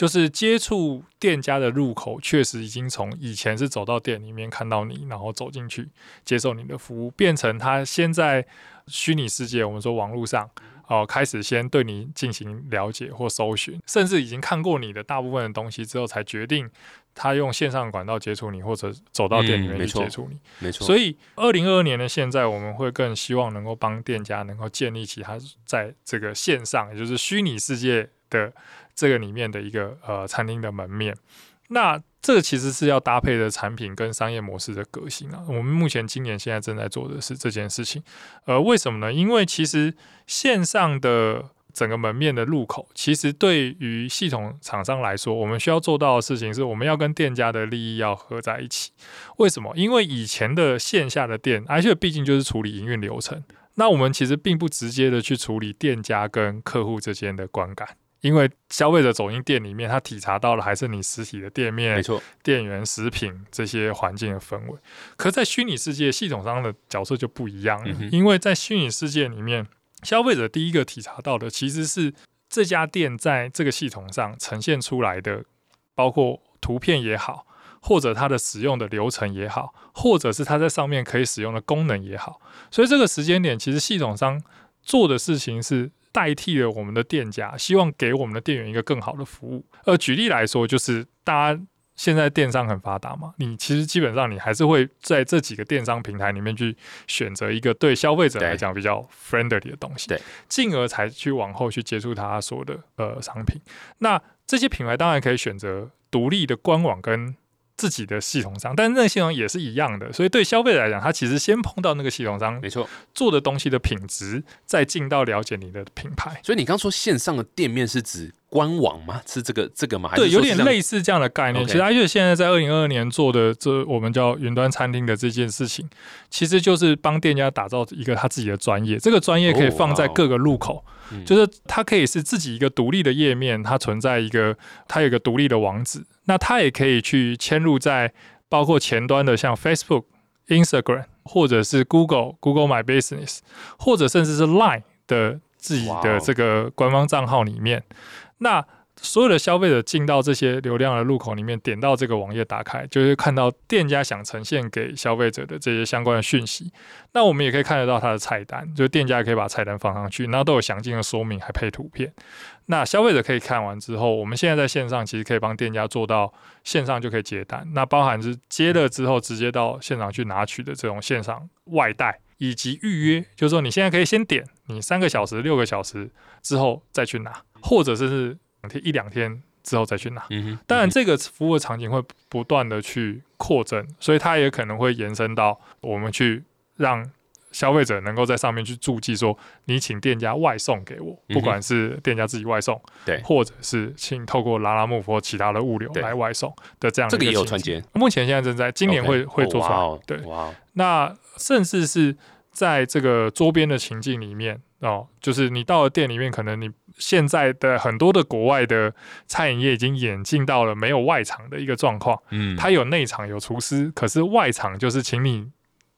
就是接触店家的入口，确实已经从以前是走到店里面看到你，然后走进去接受你的服务，变成他先在虚拟世界，我们说网络上哦、开始先对你进行了解或搜寻，甚至已经看过你的大部分的东西之后，才决定他用线上管道接触你，或者走到店里面去接触你。没错，所以，二零二二年的现在，我们会更希望能够帮店家能够建立起他在这个线上，也就是虚拟世界的这个里面的一个呃餐厅的门面。那这其实是要搭配的产品跟商业模式的革新啊。我们目前今年现在正在做的是这件事情。呃，为什么呢？因为其实线上的整个门面的入口，其实对于系统厂商来说，我们需要做到的事情是，我们要跟店家的利益要合在一起。为什么？因为以前的线下的店，而且毕竟就是处理营运流程，那我们其实并不直接的去处理店家跟客户之间的观感。因为消费者走进店里面，他体察到了还是你实体的店面没、错，店员、食品这些环境的氛围。可在虚拟世界，系统上的角色就不一样了，嗯因为在虚拟世界里面，消费者第一个体察到的其实是这家店在这个系统上呈现出来的，包括图片也好，或者它的使用的流程也好，或者是它在上面可以使用的功能也好。所以这个时间点，其实系统商做的事情是代替了我们的店家，希望给我们的店员一个更好的服务。呃，举例来说，就是大家现在电商很发达嘛，你其实基本上你还是会在这几个电商平台里面去选择一个对消费者来讲比较 friendly 的东西，对，进而才去往后去接触他所有的呃商品。那这些品牌当然可以选择独立的官网跟自己的系统商，但是那个系统也是一样的，所以对消费者来讲，他其实先碰到那个系统商没错。做的东西的品质，再进到了解你的品牌。所以你刚说线上的店面是指官网吗？是这个这个吗？还是对，有点类似这样的概念。其实 iChef 现在在二零二二年做的这我们叫云端餐厅的这件事情，其实就是帮店家打造一个他自己的专业。这个专业可以哦放在各个入口，嗯就是它可以是自己一个独立的页面，它存在一个它有一个独立的网址，那它也可以去嵌入在包括前端的像 Facebook、Instagram 或者是 Google、Google My Business，或者甚至是 Line 的自己的这个官方账号里面。那所有的消费者进到这些流量的入口里面，点到这个网页打开，就会看到店家想呈现给消费者的这些相关的讯息。那我们也可以看得到它的菜单，就是店家也可以把菜单放上去，然后都有详尽的说明，还配图片。那消费者可以看完之后，我们现在在线上其实可以帮店家做到线上就可以接单，那包含是接了之后直接到现场去拿取的这种线上外带。以及预约，就是说你现在可以先点，你三个小时、六个小时之后再去拿，或者是是两天一两天之后再去拿。当然，嗯这个服务的场景会不断的去扩增，所以它也可能会延伸到我们去让消费者能够在上面去注记说，你请店家外送给我，不管是店家自己外送，对。或者是请透过拉拉木或其他的物流来外送的这样的这个也有接，目前现在正在，今年会会做出来。对，哇。哦，那甚至是在这个周边的情境里面哦，就是你到了店里面，可能你现在的很多的国外的餐饮业已经演进到了没有外场的一个状况，嗯，它有内场有厨师，可是外场就是请你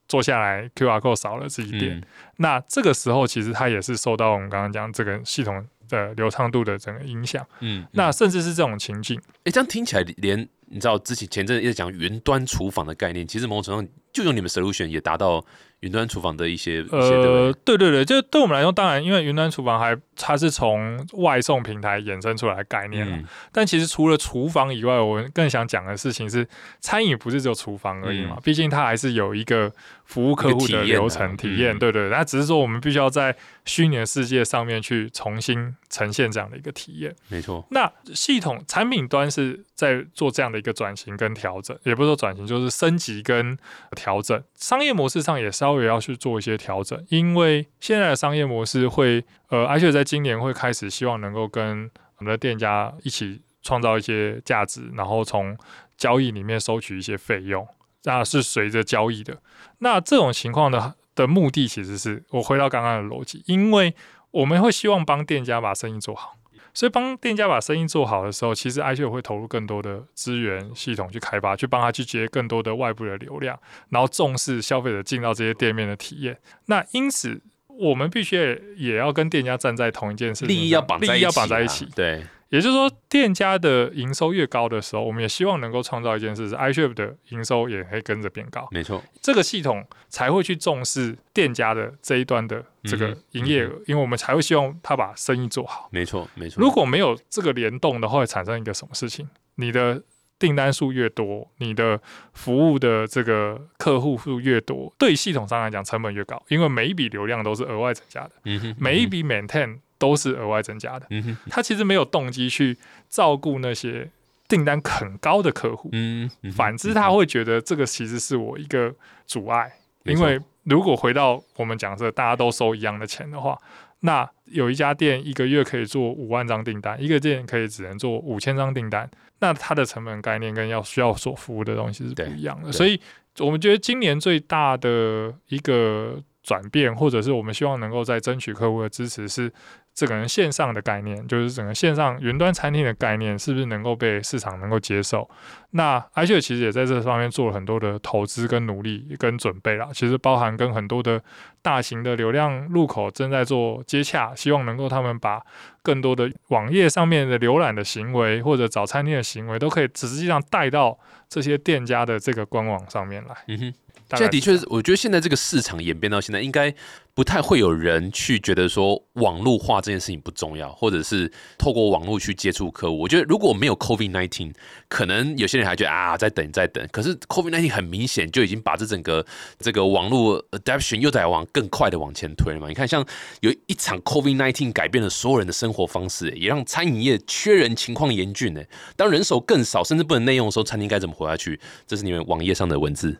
坐下来，QR code 扫了自己点。嗯。那这个时候其实它也是受到我们刚刚讲这个系统的流畅度的整个影响。嗯，那甚至是这种情境，哎，这样听起来连你知道之前前阵子一直讲云端厨房的概念，其实某种程度上就用你们 solution 也达到云端厨房的一些呃对，对对对，就对我们来说，当然因为云端厨房还它是从外送平台衍生出来的概念了。嗯但其实除了厨房以外，我们更想讲的事情是，餐饮不是只有厨房而已嘛，嗯毕竟它还是有一个服务客户的流程体验啊，嗯对对。那只是说我们必须要在虚拟的世界上面去重新呈现这样的一个体验。没错，那系统产品端是在做这样的一个转型跟调整，也不是说转型，就是升级跟调整。商业模式上也稍微要去做一些调整，因为现在的商业模式会，呃，而且在今年会开始希望能够跟我们的店家一起创造一些价值，然后从交易里面收取一些费用，那是随着交易的。那这种情况的的目的其实是我回到刚刚的逻辑，因为我们会希望帮店家把生意做好。所以帮店家把生意做好的时候，其实 i 会投入更多的资源系统去开发，去帮他去接更多的外部的流量，然后重视消费者进到这些店面的体验。那因此，我们必须也也要跟店家站在同一件事利益要绑利益要绑在一起。对，也就是说，店家的营收越高的时候，我们也希望能够创造一件事，是 iShop 的营收也可以跟着变高。没错，这个系统才会去重视店家的这一端的这个营业额，因为我们才会希望他把生意做好。没错，没错。如果没有这个联动的话，会产生一个什么事情？你的订单数越多，你的服务的这个客户数越多，对系统上来讲成本越高，因为每一笔流量都是额外增加的，嗯哼，每一笔 maintain 都是额外增加的。他其实没有动机去照顾那些订单很高的客户，嗯，嗯反之他会觉得这个其实是我一个阻碍，因为如果回到我们讲这大家都收一样的钱的话，那有一家店一个月可以做五万张订单，一个店可以只能做五千张订单，那它的成本概念跟要需要所服务的东西是不一样的。所以我们觉得今年最大的一个转变，或者是我们希望能够在争取客户的支持是。这个线上的概念，就是整个线上云端餐厅的概念，是不是能够被市场能够接受？那 i 雪其实也在这方面做了很多的投资跟努力跟准备啦。其实包含跟很多的大型的流量入口正在做接洽，希望能够他们把更多的网页上面的浏览的行为或者找餐厅的行为，都可以实际上带到这些店家的这个官网上面来。嗯哼。现在的确是是，我觉得现在这个市场演变到现在，应该不太会有人去觉得说网络化这件事情不重要，或者是透过网络去接触客户。我觉得如果没有 COVID nineteen，可能有些人还觉得啊，在等在等。可是 COVID nineteen 很明显就已经把这整个这个网络 adoption 又在往更快的往前推了嘛。你看，像有一场 COVID nineteen 改变了所有人的生活方式，也让餐饮业缺人情况严峻呢。当人手更少，甚至不能内用的时候，餐厅该怎么活下去？这是你们网页上的文字。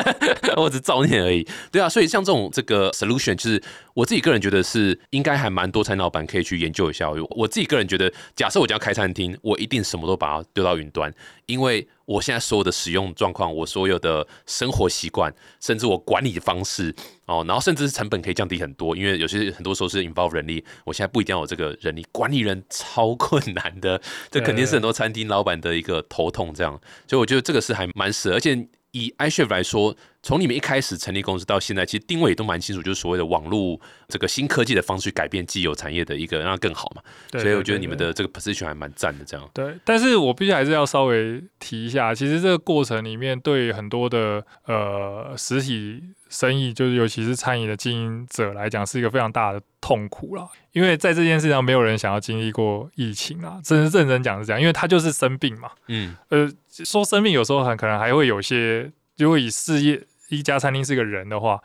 我只照念而已，对啊，所以像这种这个 solution，就是我自己个人觉得是应该还蛮多餐老板可以去研究一下。我自己个人觉得，假设我将要开餐厅，我一定什么都把它丢到云端，因为我现在所有的使用状况，我所有的生活习惯，甚至我管理的方式哦，然后甚至是成本可以降低很多，因为有些很多时候是 involve 人力，我现在不一定要有这个人力，管理人超困难的，这肯定是很多餐厅老板的一个头痛，这样，所以我觉得这个是还蛮适合，而且。以 iShift 来说，从你们一开始成立公司到现在，其实定位也都蛮清楚，就是所谓的网络这个新科技的方式去改变既有产业的一个让它更好嘛。对所以我觉得你们的这个 position 还蛮赞的，这样。对，但是我必须还是要稍微提一下，其实这个过程里面对很多的呃实体生意，就是尤其是餐饮的经营者来讲，是一个非常大的痛苦啦。因为在这件事上，没有人想要经历过疫情啊，真是认真讲是这样，因为他就是生病嘛。嗯，呃，说生病有时候很可能还会有些，如果以事业一家餐厅是个人的话，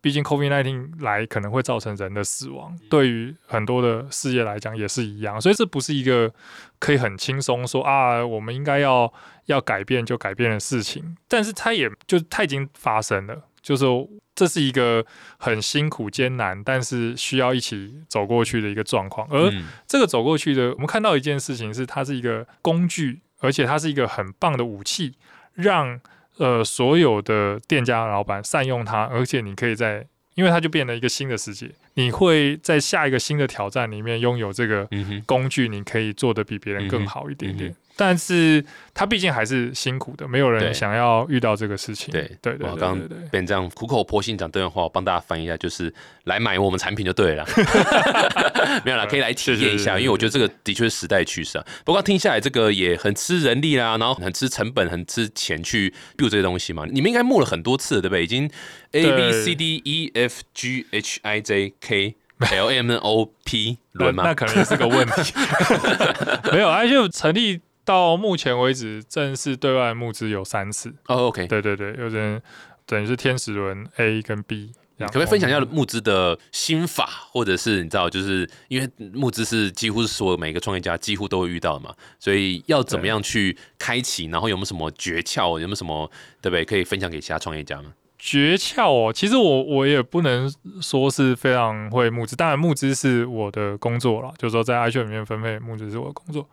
毕竟 COVID-19 来可能会造成人的死亡，对于很多的事业来讲也是一样，所以这不是一个可以很轻松说啊，我们应该要要改变就改变的事情。但是它也就它已经发生了，就是这是一个很辛苦艰难，但是需要一起走过去的一个状况。而这个走过去的，我们看到一件事情是，它是一个工具，而且它是一个很棒的武器，让。呃，所有的店家老板善用它，而且你可以在，因为它就变了一个新的世界，你会在下一个新的挑战里面拥有这个工具，你可以做的比别人更好一点点。但是他毕竟还是辛苦的，没有人想要遇到这个事情。对对对，我刚变这样苦口婆心讲这段话，我帮大家翻译一下，就是来买我们产品就对了。没有啦，可以来体验一下，因为我觉得这个的确是时代趋势啊。不过听下来，这个也很吃人力啦，然后很吃成本，很吃钱去 build 这些东西嘛。你们应该募了很多次，对不对？已经 A B C D E F G H I J K L M N O P 轮嘛？那可能也是个问题。没有，而且成立。到目前为止，正式对外募资有三次。哦，OK，对对对，有点等于是天使轮 A 跟 B。可不可以分享一下募资的心法，或者是你知道，就是因为募资是几乎是所有每个创业家几乎都会遇到嘛，所以要怎么样去开启，然后有没有什么诀窍，有没有什么对不对，可以分享给其他创业家吗？诀窍哦，其实我我也不能说是非常会募资，当然募资是我的工作了，就是说在 i 秀里面分配募资是我的工作。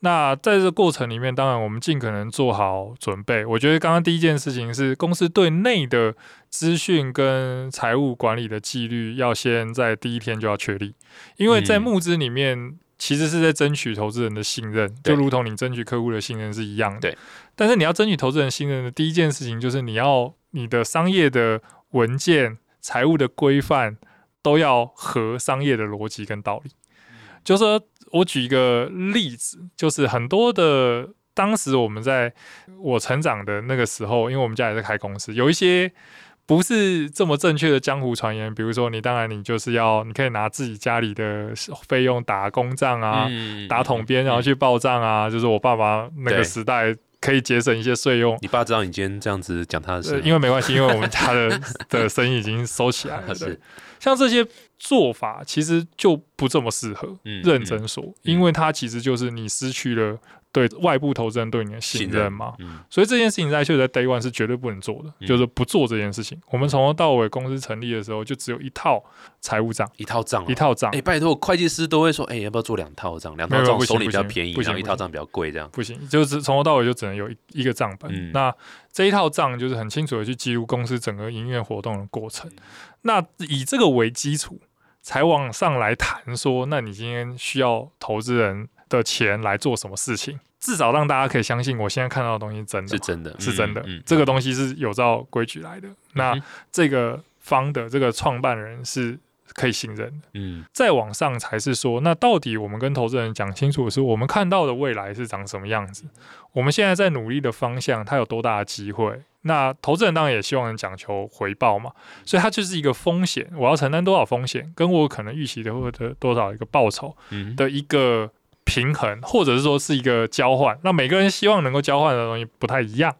那在这过程里面，当然我们尽可能做好准备。我觉得刚刚第一件事情是公司对内的资讯跟财务管理的纪律要先在第一天就要确立，因为在募资里面其实是在争取投资人的信任，就如同你争取客户的信任是一样的。对。但是你要争取投资人信任的第一件事情就是你要你的商业的文件、财务的规范都要合商业的逻辑跟道理，就是说。我举一个例子，就是很多的当时我们在我成长的那个时候，因为我们家也在开公司，有一些不是这么正确的江湖传言，比如说你当然你就是要你可以拿自己家里的费用打公账啊，打桶边然后去报账啊，就是我爸爸那个时代可以节省一些税用。你爸知道你今天这样子讲他的事，因为没关系，因为我们家的 的生意已经收起来了。是。像这些做法，其实就不这么适合。认真说，因为它其实就是你失去了对外部投资人对你的信任嘛。所以这件事情在就在 Day One 是绝对不能做的，就是不做这件事情。我们从头到尾公司成立的时候，就只有一套财务账，一套账，一套账。哎，拜托，会计师都会说，哎，要不要做两套账？两套账手里比较便宜，不行一套账比较贵，这样不行。就是从头到尾就只能有一一个账本。那这一套账就是很清楚的去记录公司整个营业活动的过程。那以这个为基础，才往上来谈说，那你今天需要投资人的钱来做什么事情？至少让大家可以相信，我现在看到的东西真的是真的，是真的。这个东西是有照规矩来的。那这个方的这个创办人是可以信任的。嗯，再往上才是说，那到底我们跟投资人讲清楚的是，我们看到的未来是长什么样子？我们现在在努力的方向，它有多大的机会？那投资人当然也希望能讲求回报嘛，所以它就是一个风险，我要承担多少风险，跟我可能预期的或者多少一个报酬的一个平衡，或者是说是一个交换。那每个人希望能够交换的东西不太一样，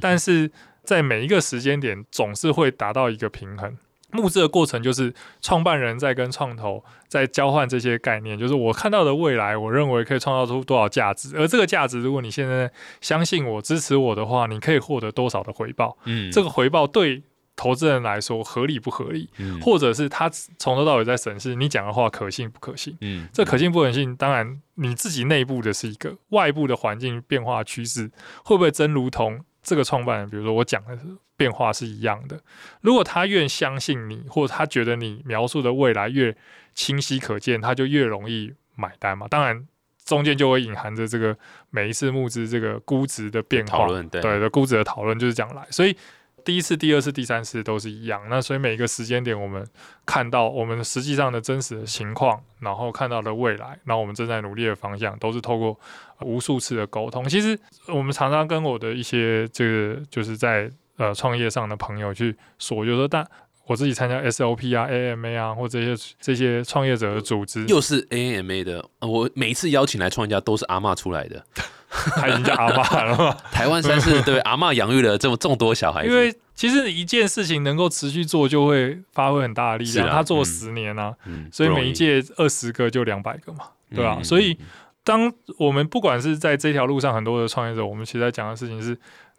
但是在每一个时间点总是会达到一个平衡。募资的过程就是创办人在跟创投在交换这些概念，就是我看到的未来，我认为可以创造出多少价值，而这个价值，如果你现在相信我、支持我的话，你可以获得多少的回报？嗯，这个回报对投资人来说合理不合理？嗯，或者是他从头到尾在审视你讲的话可信不可信？嗯，这可信不可信，当然你自己内部的是一个，外部的环境变化趋势会不会真如同？这个创办人，比如说我讲的变化是一样的。如果他越相信你，或者他觉得你描述的未来越清晰可见，他就越容易买单嘛。当然，中间就会隐含着这个每一次募资这个估值的变化，对的估值的讨论就是这样来。所以。第一次、第二次、第三次都是一样，那所以每一个时间点，我们看到我们实际上的真实的情况，然后看到的未来，那我们正在努力的方向，都是透过无数次的沟通。其实我们常常跟我的一些这个就是在呃创业上的朋友去说，就是说但。我自己参加 SOP 啊、AMA 啊，或这些这些创业者的组织，又是 AMA 的。我每一次邀请来创业家都是阿妈出来的，他已经叫阿妈了。台湾三是 对阿妈养育了这么众多小孩子。因为其实一件事情能够持续做，就会发挥很大的力量。啊他做十年啊，嗯，所以每一届二十个就两百个嘛，对吧、嗯所以当我们不管是在这条路上，很多的创业者，我们其实在讲的事情是，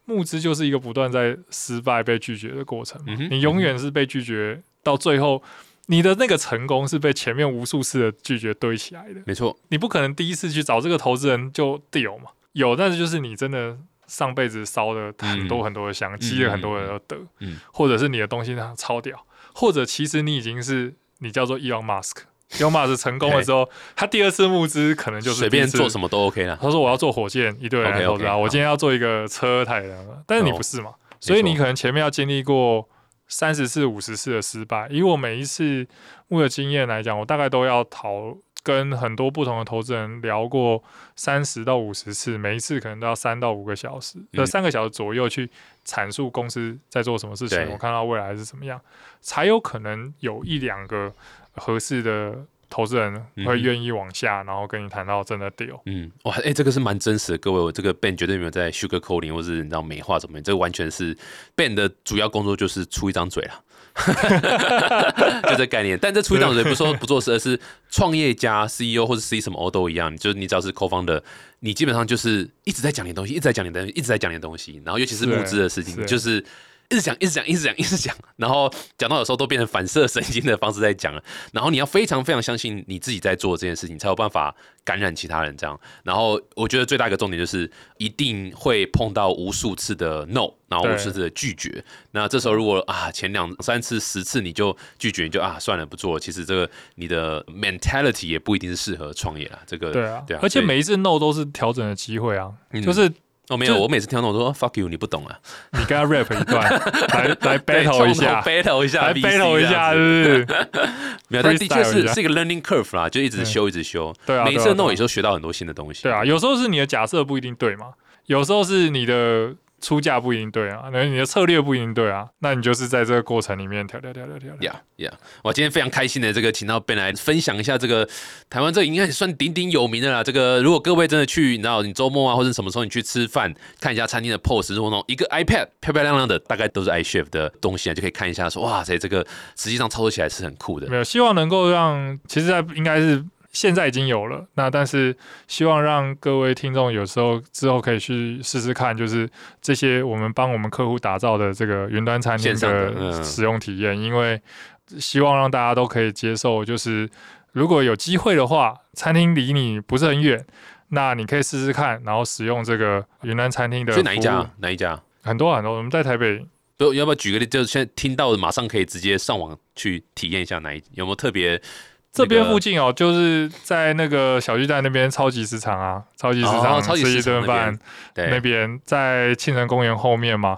募资就是一个不断在失败、被拒绝的过程嘛。嗯你永远是被拒绝，到最后，你的那个成功是被前面无数次的拒绝堆起来的。没错，你不可能第一次去找这个投资人就 deal 嘛，有，但是就是你真的上辈子烧了很多很多的香，积了很多人的德，嗯或者是你的东西它超屌，或者其实你已经是你叫做 Elon Musk。Elon Musk 成功了之后，他第二次募资可能就是随便做。什么都 OK 了。他说我要做火箭，一堆人投资啊。我今天要做一个车，太阳了，但是你哦不是嘛？所以你可能前面要经历过三十次、五十次的失败。以我每一次募的经验来讲，我大概都要讨跟很多不同的投资人聊过三十到五十次，每一次可能都要三到五个小时，呃、嗯三个小时左右去阐述公司在做什么事情，我看到未来是怎么样，才有可能有一两个合适的投资人会愿意往下，然后跟你谈到真的 deal。嗯，哇，哎、这个是蛮真实的，各位，我这个 Ben 绝对没有在 sugar coating 或是你知道美化什么，这个完全是 Ben 的主要工作就是出一张嘴啦，就这概念。但这出一张嘴不是说不做事，而是创业家 CEO 或者 C 什么 O 都一样，就是你只要是 co 方的，你基本上就是一直在讲你的东西，一直在讲你的东西，一直在讲你的东西，然后尤其是是募资的事情，是就是。一直讲，一直讲，一直讲，一直讲，然后讲到有时候都变成反射神经的方式在讲了。然后你要非常非常相信你自己在做这件事情，才有办法感染其他人。这样，然后我觉得最大一个重点就是一定会碰到无数次的 no，然后无数次的拒绝。那这时候如果啊前两三次、十次你就拒绝，你就啊算了不做了。其实这个你的 mentality 也不一定是适合创业啊。这个对啊，对啊，而且每一次 no 都是调整的机会啊，嗯就是哦没有，我每次听到我说、哦 fuck you，你不懂啊，你跟他 rap 一段，来来 battle 一下，，battle 一下来 battle 一下，是不是？没有，但的确是是一个 learning curve 啦，就一直修，一直修。对啊，每一次的对啊 no 对啊也都学到很多新的东西。对啊，有时候是你的假设不一定对嘛，有时候是你的出价不一定对啊，那你的策略不一定对啊，那你就是在这个过程里面跳跳跳跳跳跳。呀呀！我今天非常开心的，这个请到 Ben 来分享一下这个台湾这应该也算鼎鼎有名的啦。这个如果各位真的去，你知道你周末啊或者什么时候你去吃饭，看一下餐厅的 pose，如果弄一个 iPad 漂漂亮亮的，大概都是 iChef 的东西啊，就可以看一下说哇塞，这个实际上操作起来是很酷的没。有，希望能够让，其实在应该是现在已经有了，那但是希望让各位听众有时候之后可以去试试看，就是这些我们帮我们客户打造的这个云端餐厅的使用体验，因为希望让大家都可以接受，就是如果有机会的话，餐厅离你不是很远。那你可以试试看，然后使用这个云端餐厅的是哪一家？哪一家？很多很多，我们在台北不，要不要举个例？就是现在听到的，马上可以直接上网去体验一下哪一有没有特别这边附近哦，就是在那个小巨蛋那边超级市场啊，超级市场吃一顿饭，对那边在庆城公园后面嘛。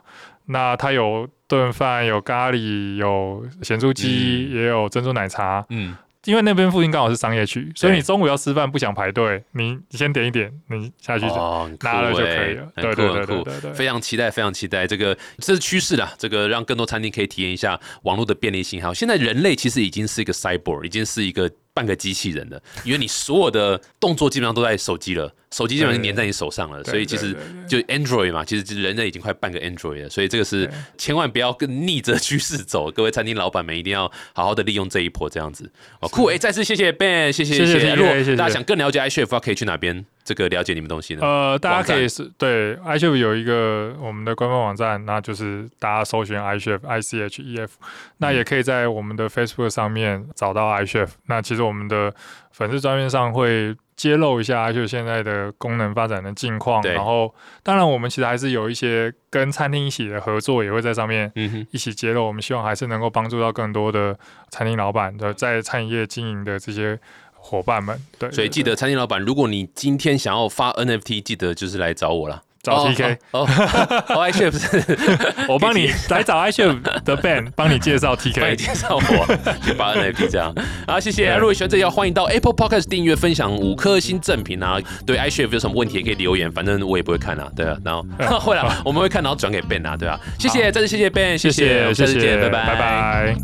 那它有炖饭，有咖喱，有咸猪鸡，嗯也有珍珠奶茶。嗯因为那边附近刚好是商业区，所以你中午要吃饭不想排队，你你先点一点，你下去就哦，拿了就可欸以了。很对对对对对对。非常期待，非常期待这个，这是趋势啦。这个让更多餐厅可以体验一下网络的便利性。还有，现在人类其实已经是一个 cyborg，已经是一个半个机器人了，因为你所有的动作基本上都在手机了，手机基本上粘在你手上了，所以其实就 Android 嘛，其实就是人类已经快半个 Android 了，所以这个是千万不要跟逆着趋势走。各位餐厅老板们一定要好好的利用这一波，这样子。哦，酷！哎，再次谢谢 Ben，谢谢谢谢如果大家想更了解 iChef，可以去哪边这个了解你们东西呢？呃，大家可以是对 iChef 有一个我们的官方网站，那就是大家搜寻 iChef I C H E F，那嗯也可以在我们的 Facebook 上面找到 iChef。那其实我们的粉丝专页上会揭露一下 iChef 现在的功能发展的近况，然后当然我们其实还是有一些跟餐厅一起的合作，也会在上面。一起揭露。我们希望还是能够帮助到更多的餐厅老板的在餐饮业经营的这些伙伴们。对，所以记得餐厅老板，如果你今天想要发 NFT，记得就是来找我了。找 TK。哦，哦是 我帮你 来找 iChef 的 Ben 帮你介绍 TK，帮你。介绍我去发 NFT 这样。好，谢谢。对如果喜欢这条，欢迎到 Apple Podcast 订阅、分享五颗星正品啊。对 iChef 有什么问题也可以留言，反正我也不会看啊。对啊，然后会了，我们会看，然后转给 Ben 啊。对啊，谢谢，再次谢谢 Ben，谢谢谢，下谢谢，次见，拜拜拜。